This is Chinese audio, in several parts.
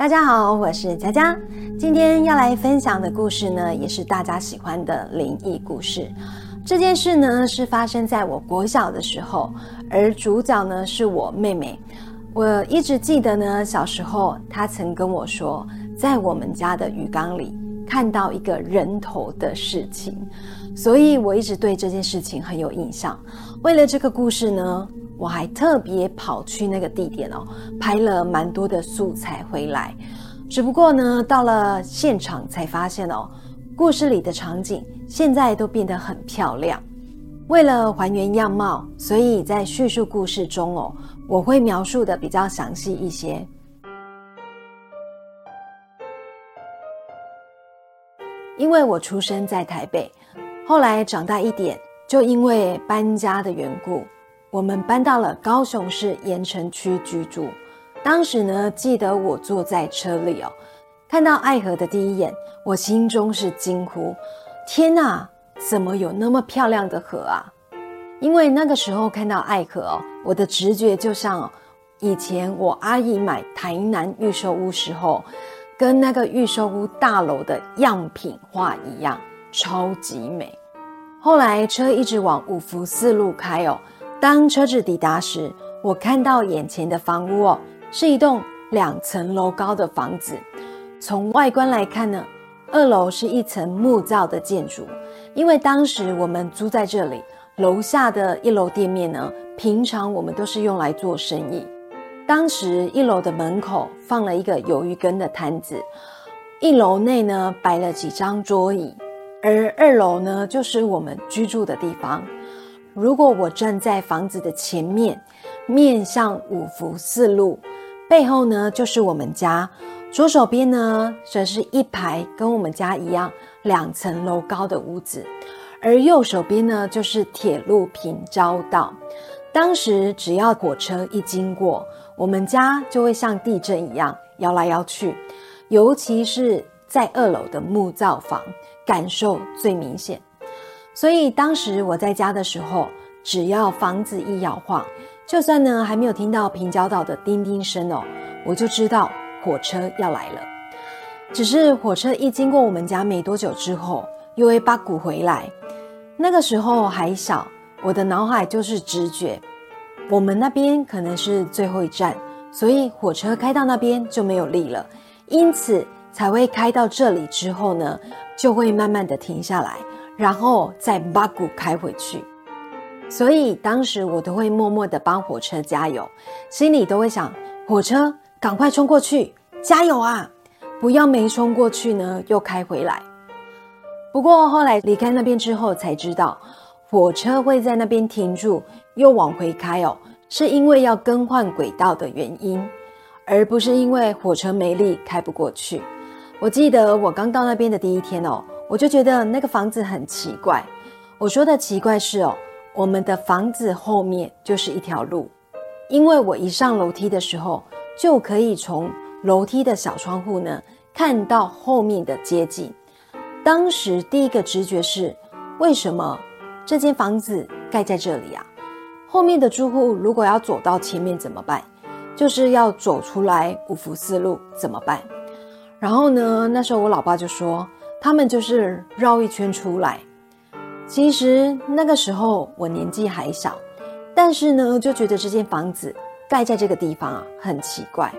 大家好，我是佳佳。今天要来分享的故事呢，也是大家喜欢的灵异故事。这件事呢，是发生在我国小的时候，而主角呢是我妹妹。我一直记得呢，小时候她曾跟我说，在我们家的鱼缸里看到一个人头的事情，所以我一直对这件事情很有印象。为了这个故事呢。我还特别跑去那个地点哦，拍了蛮多的素材回来。只不过呢，到了现场才发现哦，故事里的场景现在都变得很漂亮。为了还原样貌，所以在叙述故事中哦，我会描述的比较详细一些。因为我出生在台北，后来长大一点，就因为搬家的缘故。我们搬到了高雄市盐城区居住。当时呢，记得我坐在车里哦，看到爱河的第一眼，我心中是惊呼：“天哪，怎么有那么漂亮的河啊？”因为那个时候看到爱河哦，我的直觉就像以前我阿姨买台南预售屋时候，跟那个预售屋大楼的样品画一样，超级美。后来车一直往五福四路开哦。当车子抵达时，我看到眼前的房屋哦，是一栋两层楼高的房子。从外观来看呢，二楼是一层木造的建筑。因为当时我们租在这里，楼下的一楼店面呢，平常我们都是用来做生意。当时一楼的门口放了一个鱿鱼羹的摊子，一楼内呢摆了几张桌椅，而二楼呢就是我们居住的地方。如果我站在房子的前面，面向五福四路，背后呢就是我们家；左手边呢则是一排跟我们家一样两层楼高的屋子，而右手边呢就是铁路平交道。当时只要火车一经过，我们家就会像地震一样摇来摇去，尤其是在二楼的木造房，感受最明显。所以当时我在家的时候，只要房子一摇晃，就算呢还没有听到平交道的叮叮声哦，我就知道火车要来了。只是火车一经过我们家没多久之后，又会把鼓回来。那个时候还小，我的脑海就是直觉，我们那边可能是最后一站，所以火车开到那边就没有力了，因此才会开到这里之后呢，就会慢慢的停下来。然后再把鼓开回去，所以当时我都会默默的帮火车加油，心里都会想：火车赶快冲过去，加油啊！不要没冲过去呢，又开回来。不过后来离开那边之后，才知道火车会在那边停住，又往回开哦，是因为要更换轨道的原因，而不是因为火车没力开不过去。我记得我刚到那边的第一天哦。我就觉得那个房子很奇怪。我说的奇怪是哦，我们的房子后面就是一条路，因为我一上楼梯的时候，就可以从楼梯的小窗户呢看到后面的街景。当时第一个直觉是，为什么这间房子盖在这里啊？后面的住户如果要走到前面怎么办？就是要走出来五福四路怎么办？然后呢，那时候我老爸就说。他们就是绕一圈出来。其实那个时候我年纪还小，但是呢，就觉得这间房子盖在这个地方啊很奇怪，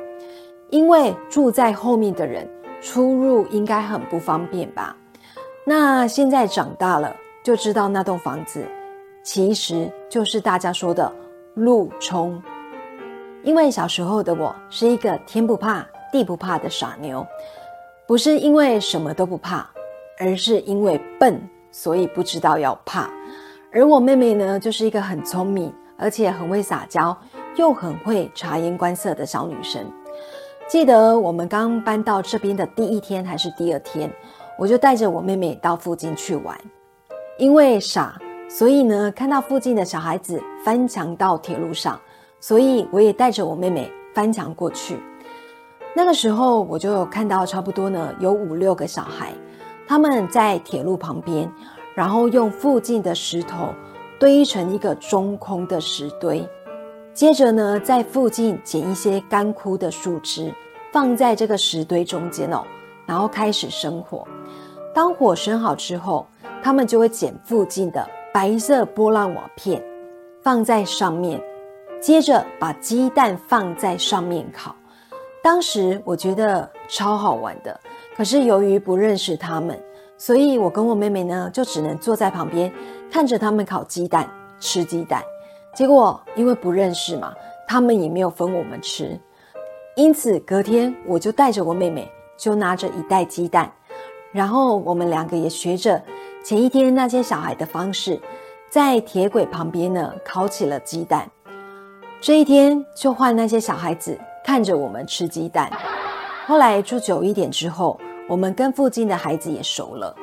因为住在后面的人出入应该很不方便吧？那现在长大了就知道那栋房子其实就是大家说的路冲。因为小时候的我是一个天不怕地不怕的傻妞。不是因为什么都不怕，而是因为笨，所以不知道要怕。而我妹妹呢，就是一个很聪明，而且很会撒娇，又很会察言观色的小女生。记得我们刚搬到这边的第一天还是第二天，我就带着我妹妹到附近去玩。因为傻，所以呢，看到附近的小孩子翻墙到铁路上，所以我也带着我妹妹翻墙过去。那个时候我就有看到，差不多呢有五六个小孩，他们在铁路旁边，然后用附近的石头堆成一个中空的石堆，接着呢在附近捡一些干枯的树枝，放在这个石堆中间哦，然后开始生火。当火生好之后，他们就会捡附近的白色波浪瓦片放在上面，接着把鸡蛋放在上面烤。当时我觉得超好玩的，可是由于不认识他们，所以我跟我妹妹呢就只能坐在旁边看着他们烤鸡蛋、吃鸡蛋。结果因为不认识嘛，他们也没有分我们吃。因此隔天我就带着我妹妹，就拿着一袋鸡蛋。然后我们两个也学着前一天那些小孩的方式，在铁轨旁边呢烤起了鸡蛋。这一天就换那些小孩子看着我们吃鸡蛋。后来住久一点之后，我们跟附近的孩子也熟了，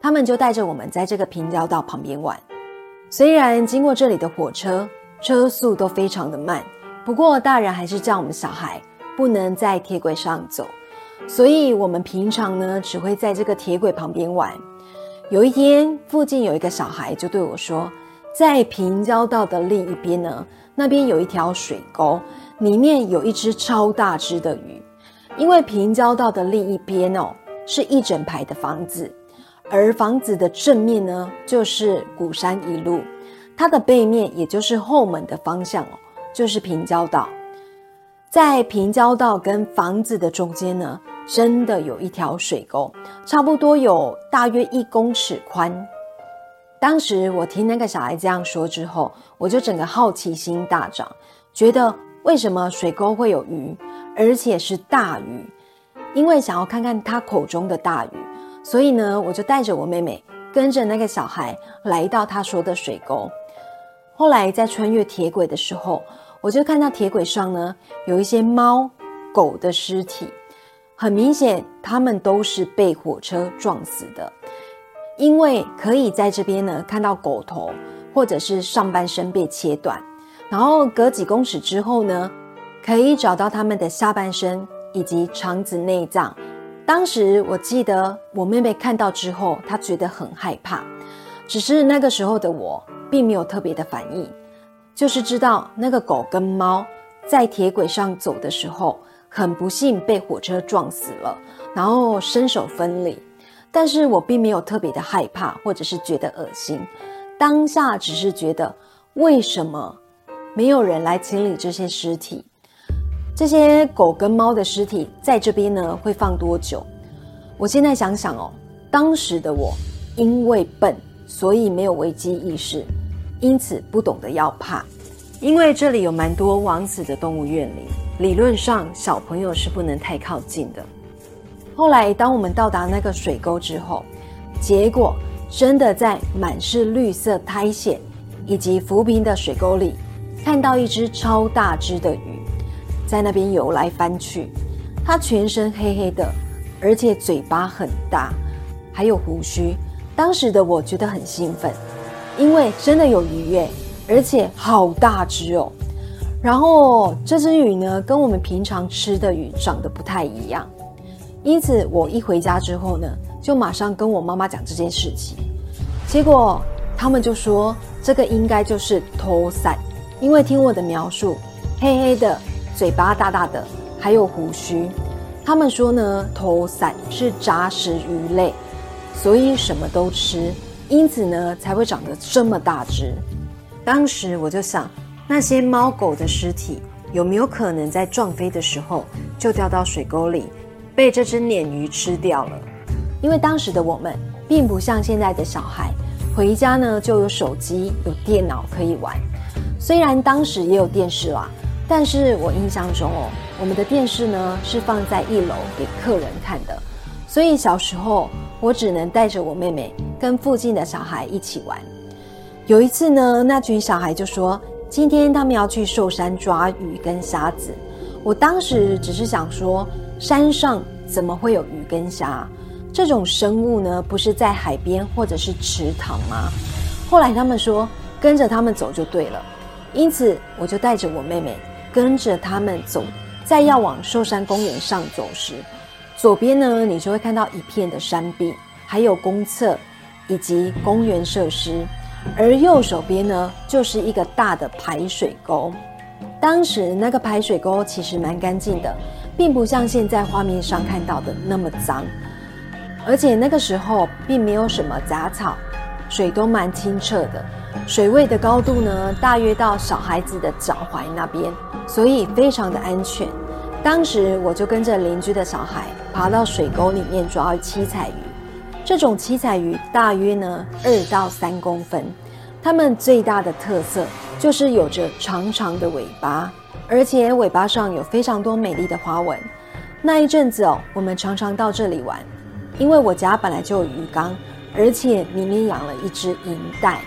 他们就带着我们在这个平交道旁边玩。虽然经过这里的火车车速都非常的慢，不过大人还是叫我们小孩不能在铁轨上走。所以，我们平常呢只会在这个铁轨旁边玩。有一天，附近有一个小孩就对我说，在平交道的另一边呢，那边有一条水沟，里面有一只超大只的鱼。因为平交道的另一边哦，是一整排的房子，而房子的正面呢就是古山一路，它的背面也就是后门的方向哦，就是平交道。在平交道跟房子的中间呢，真的有一条水沟，差不多有大约一公尺宽。当时我听那个小孩这样说之后，我就整个好奇心大涨，觉得为什么水沟会有鱼，而且是大鱼？因为想要看看他口中的大鱼，所以呢，我就带着我妹妹跟着那个小孩来到他说的水沟。后来在穿越铁轨的时候。我就看到铁轨上呢，有一些猫、狗的尸体，很明显，它们都是被火车撞死的。因为可以在这边呢看到狗头，或者是上半身被切断，然后隔几公尺之后呢，可以找到它们的下半身以及肠子、内脏。当时我记得我妹妹看到之后，她觉得很害怕，只是那个时候的我并没有特别的反应。就是知道那个狗跟猫在铁轨上走的时候，很不幸被火车撞死了，然后身首分离。但是我并没有特别的害怕，或者是觉得恶心。当下只是觉得，为什么没有人来清理这些尸体？这些狗跟猫的尸体在这边呢，会放多久？我现在想想哦，当时的我因为笨，所以没有危机意识。因此不懂得要怕，因为这里有蛮多枉死的动物园里，理论上小朋友是不能太靠近的。后来当我们到达那个水沟之后，结果真的在满是绿色苔藓以及浮萍的水沟里，看到一只超大只的鱼，在那边游来翻去。它全身黑黑的，而且嘴巴很大，还有胡须。当时的我觉得很兴奋。因为真的有鱼耶，而且好大只哦。然后这只鱼呢，跟我们平常吃的鱼长得不太一样。因此，我一回家之后呢，就马上跟我妈妈讲这件事情。结果他们就说，这个应该就是头伞，因为听我的描述，黑黑的，嘴巴大大的，还有胡须。他们说呢，头伞是杂食鱼类，所以什么都吃。因此呢，才会长得这么大只。当时我就想，那些猫狗的尸体有没有可能在撞飞的时候就掉到水沟里，被这只鲶鱼吃掉了？因为当时的我们并不像现在的小孩，回家呢就有手机、有电脑可以玩。虽然当时也有电视啦，但是我印象中哦，我们的电视呢是放在一楼给客人看的，所以小时候我只能带着我妹妹。跟附近的小孩一起玩。有一次呢，那群小孩就说：“今天他们要去寿山抓鱼跟虾子。”我当时只是想说，山上怎么会有鱼跟虾这种生物呢？不是在海边或者是池塘吗？后来他们说跟着他们走就对了，因此我就带着我妹妹跟着他们走。在要往寿山公园上走时，左边呢，你就会看到一片的山壁，还有公厕。以及公园设施，而右手边呢，就是一个大的排水沟。当时那个排水沟其实蛮干净的，并不像现在画面上看到的那么脏，而且那个时候并没有什么杂草，水都蛮清澈的，水位的高度呢大约到小孩子的脚踝那边，所以非常的安全。当时我就跟着邻居的小孩爬到水沟里面抓七彩鱼。这种七彩鱼大约呢二到三公分，它们最大的特色就是有着长长的尾巴，而且尾巴上有非常多美丽的花纹。那一阵子哦，我们常常到这里玩，因为我家本来就有鱼缸，而且里面养了一只银带。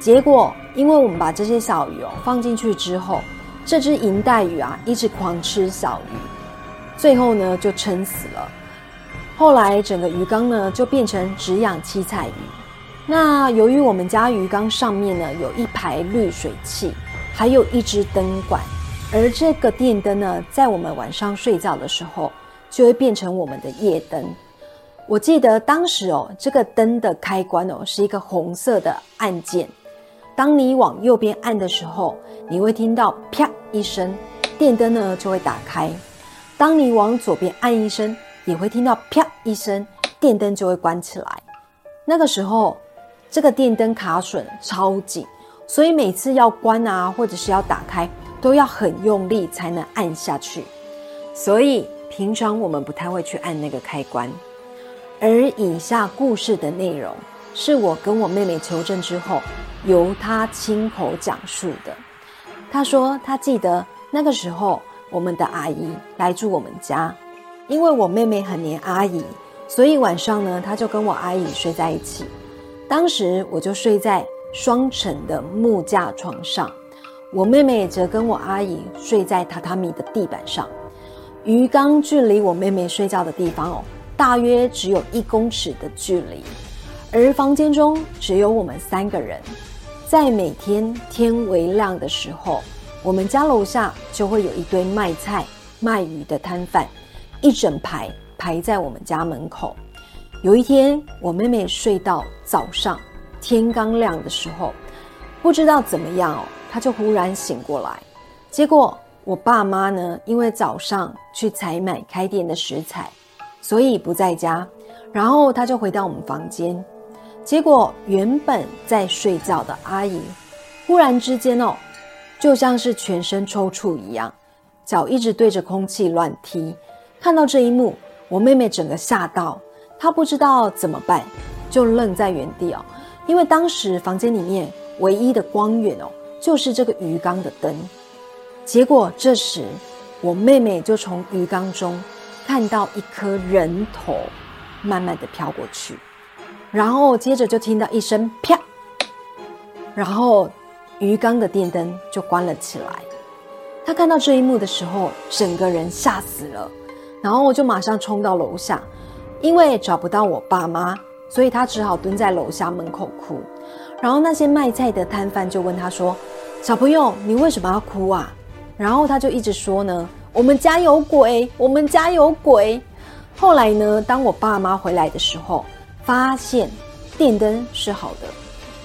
结果因为我们把这些小鱼哦放进去之后，这只银带鱼啊一直狂吃小鱼，最后呢就撑死了。后来整个鱼缸呢就变成只养七彩鱼。那由于我们家鱼缸上面呢有一排滤水器，还有一只灯管，而这个电灯呢在我们晚上睡觉的时候就会变成我们的夜灯。我记得当时哦，这个灯的开关哦是一个红色的按键，当你往右边按的时候，你会听到啪一声，电灯呢就会打开；当你往左边按一声。也会听到啪一声，电灯就会关起来。那个时候，这个电灯卡榫超紧，所以每次要关啊，或者是要打开，都要很用力才能按下去。所以平常我们不太会去按那个开关。而以下故事的内容，是我跟我妹妹求证之后，由她亲口讲述的。她说她记得那个时候，我们的阿姨来住我们家。因为我妹妹很黏阿姨，所以晚上呢，她就跟我阿姨睡在一起。当时我就睡在双层的木架床上，我妹妹则跟我阿姨睡在榻榻米的地板上。鱼缸距离我妹妹睡觉的地方哦，大约只有一公尺的距离。而房间中只有我们三个人。在每天天微亮的时候，我们家楼下就会有一堆卖菜卖鱼的摊贩。一整排排在我们家门口。有一天，我妹妹睡到早上，天刚亮的时候，不知道怎么样哦，他就忽然醒过来。结果我爸妈呢，因为早上去采买开店的食材，所以不在家。然后他就回到我们房间。结果原本在睡觉的阿姨，忽然之间哦，就像是全身抽搐一样，脚一直对着空气乱踢。看到这一幕，我妹妹整个吓到，她不知道怎么办，就愣在原地哦。因为当时房间里面唯一的光源哦，就是这个鱼缸的灯。结果这时，我妹妹就从鱼缸中看到一颗人头慢慢的飘过去，然后接着就听到一声啪，然后鱼缸的电灯就关了起来。她看到这一幕的时候，整个人吓死了。然后我就马上冲到楼下，因为找不到我爸妈，所以他只好蹲在楼下门口哭。然后那些卖菜的摊贩就问他说：“小朋友，你为什么要哭啊？”然后他就一直说呢：“我们家有鬼，我们家有鬼。”后来呢，当我爸妈回来的时候，发现电灯是好的，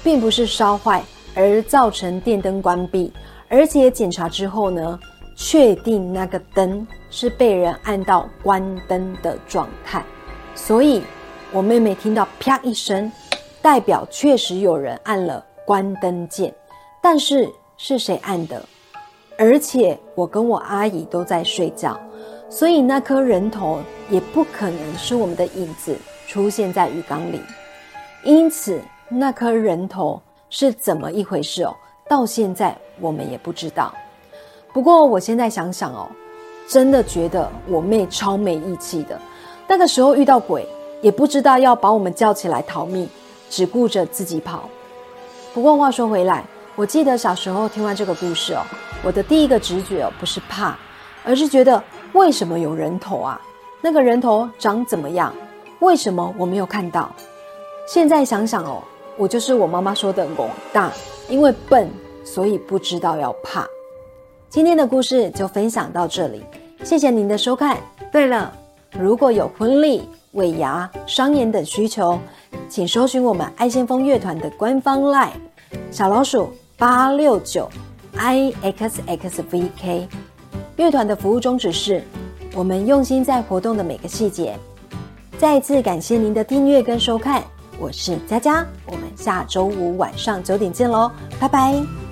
并不是烧坏而造成电灯关闭，而且检查之后呢。确定那个灯是被人按到关灯的状态，所以我妹妹听到啪一声，代表确实有人按了关灯键。但是是谁按的？而且我跟我阿姨都在睡觉，所以那颗人头也不可能是我们的影子出现在鱼缸里。因此，那颗人头是怎么一回事哦？到现在我们也不知道。不过我现在想想哦，真的觉得我妹超没义气的。那个时候遇到鬼，也不知道要把我们叫起来逃命，只顾着自己跑。不过话说回来，我记得小时候听完这个故事哦，我的第一个直觉哦不是怕，而是觉得为什么有人头啊？那个人头长怎么样？为什么我没有看到？现在想想哦，我就是我妈妈说的狗大，因为笨，所以不知道要怕。今天的故事就分享到这里，谢谢您的收看。对了，如果有婚礼、尾牙、商演等需求，请搜寻我们爱先锋乐团的官方 LINE 小老鼠八六九 i x x v k。乐团的服务宗旨是我们用心在活动的每个细节。再次感谢您的订阅跟收看，我是佳佳，我们下周五晚上九点见喽，拜拜。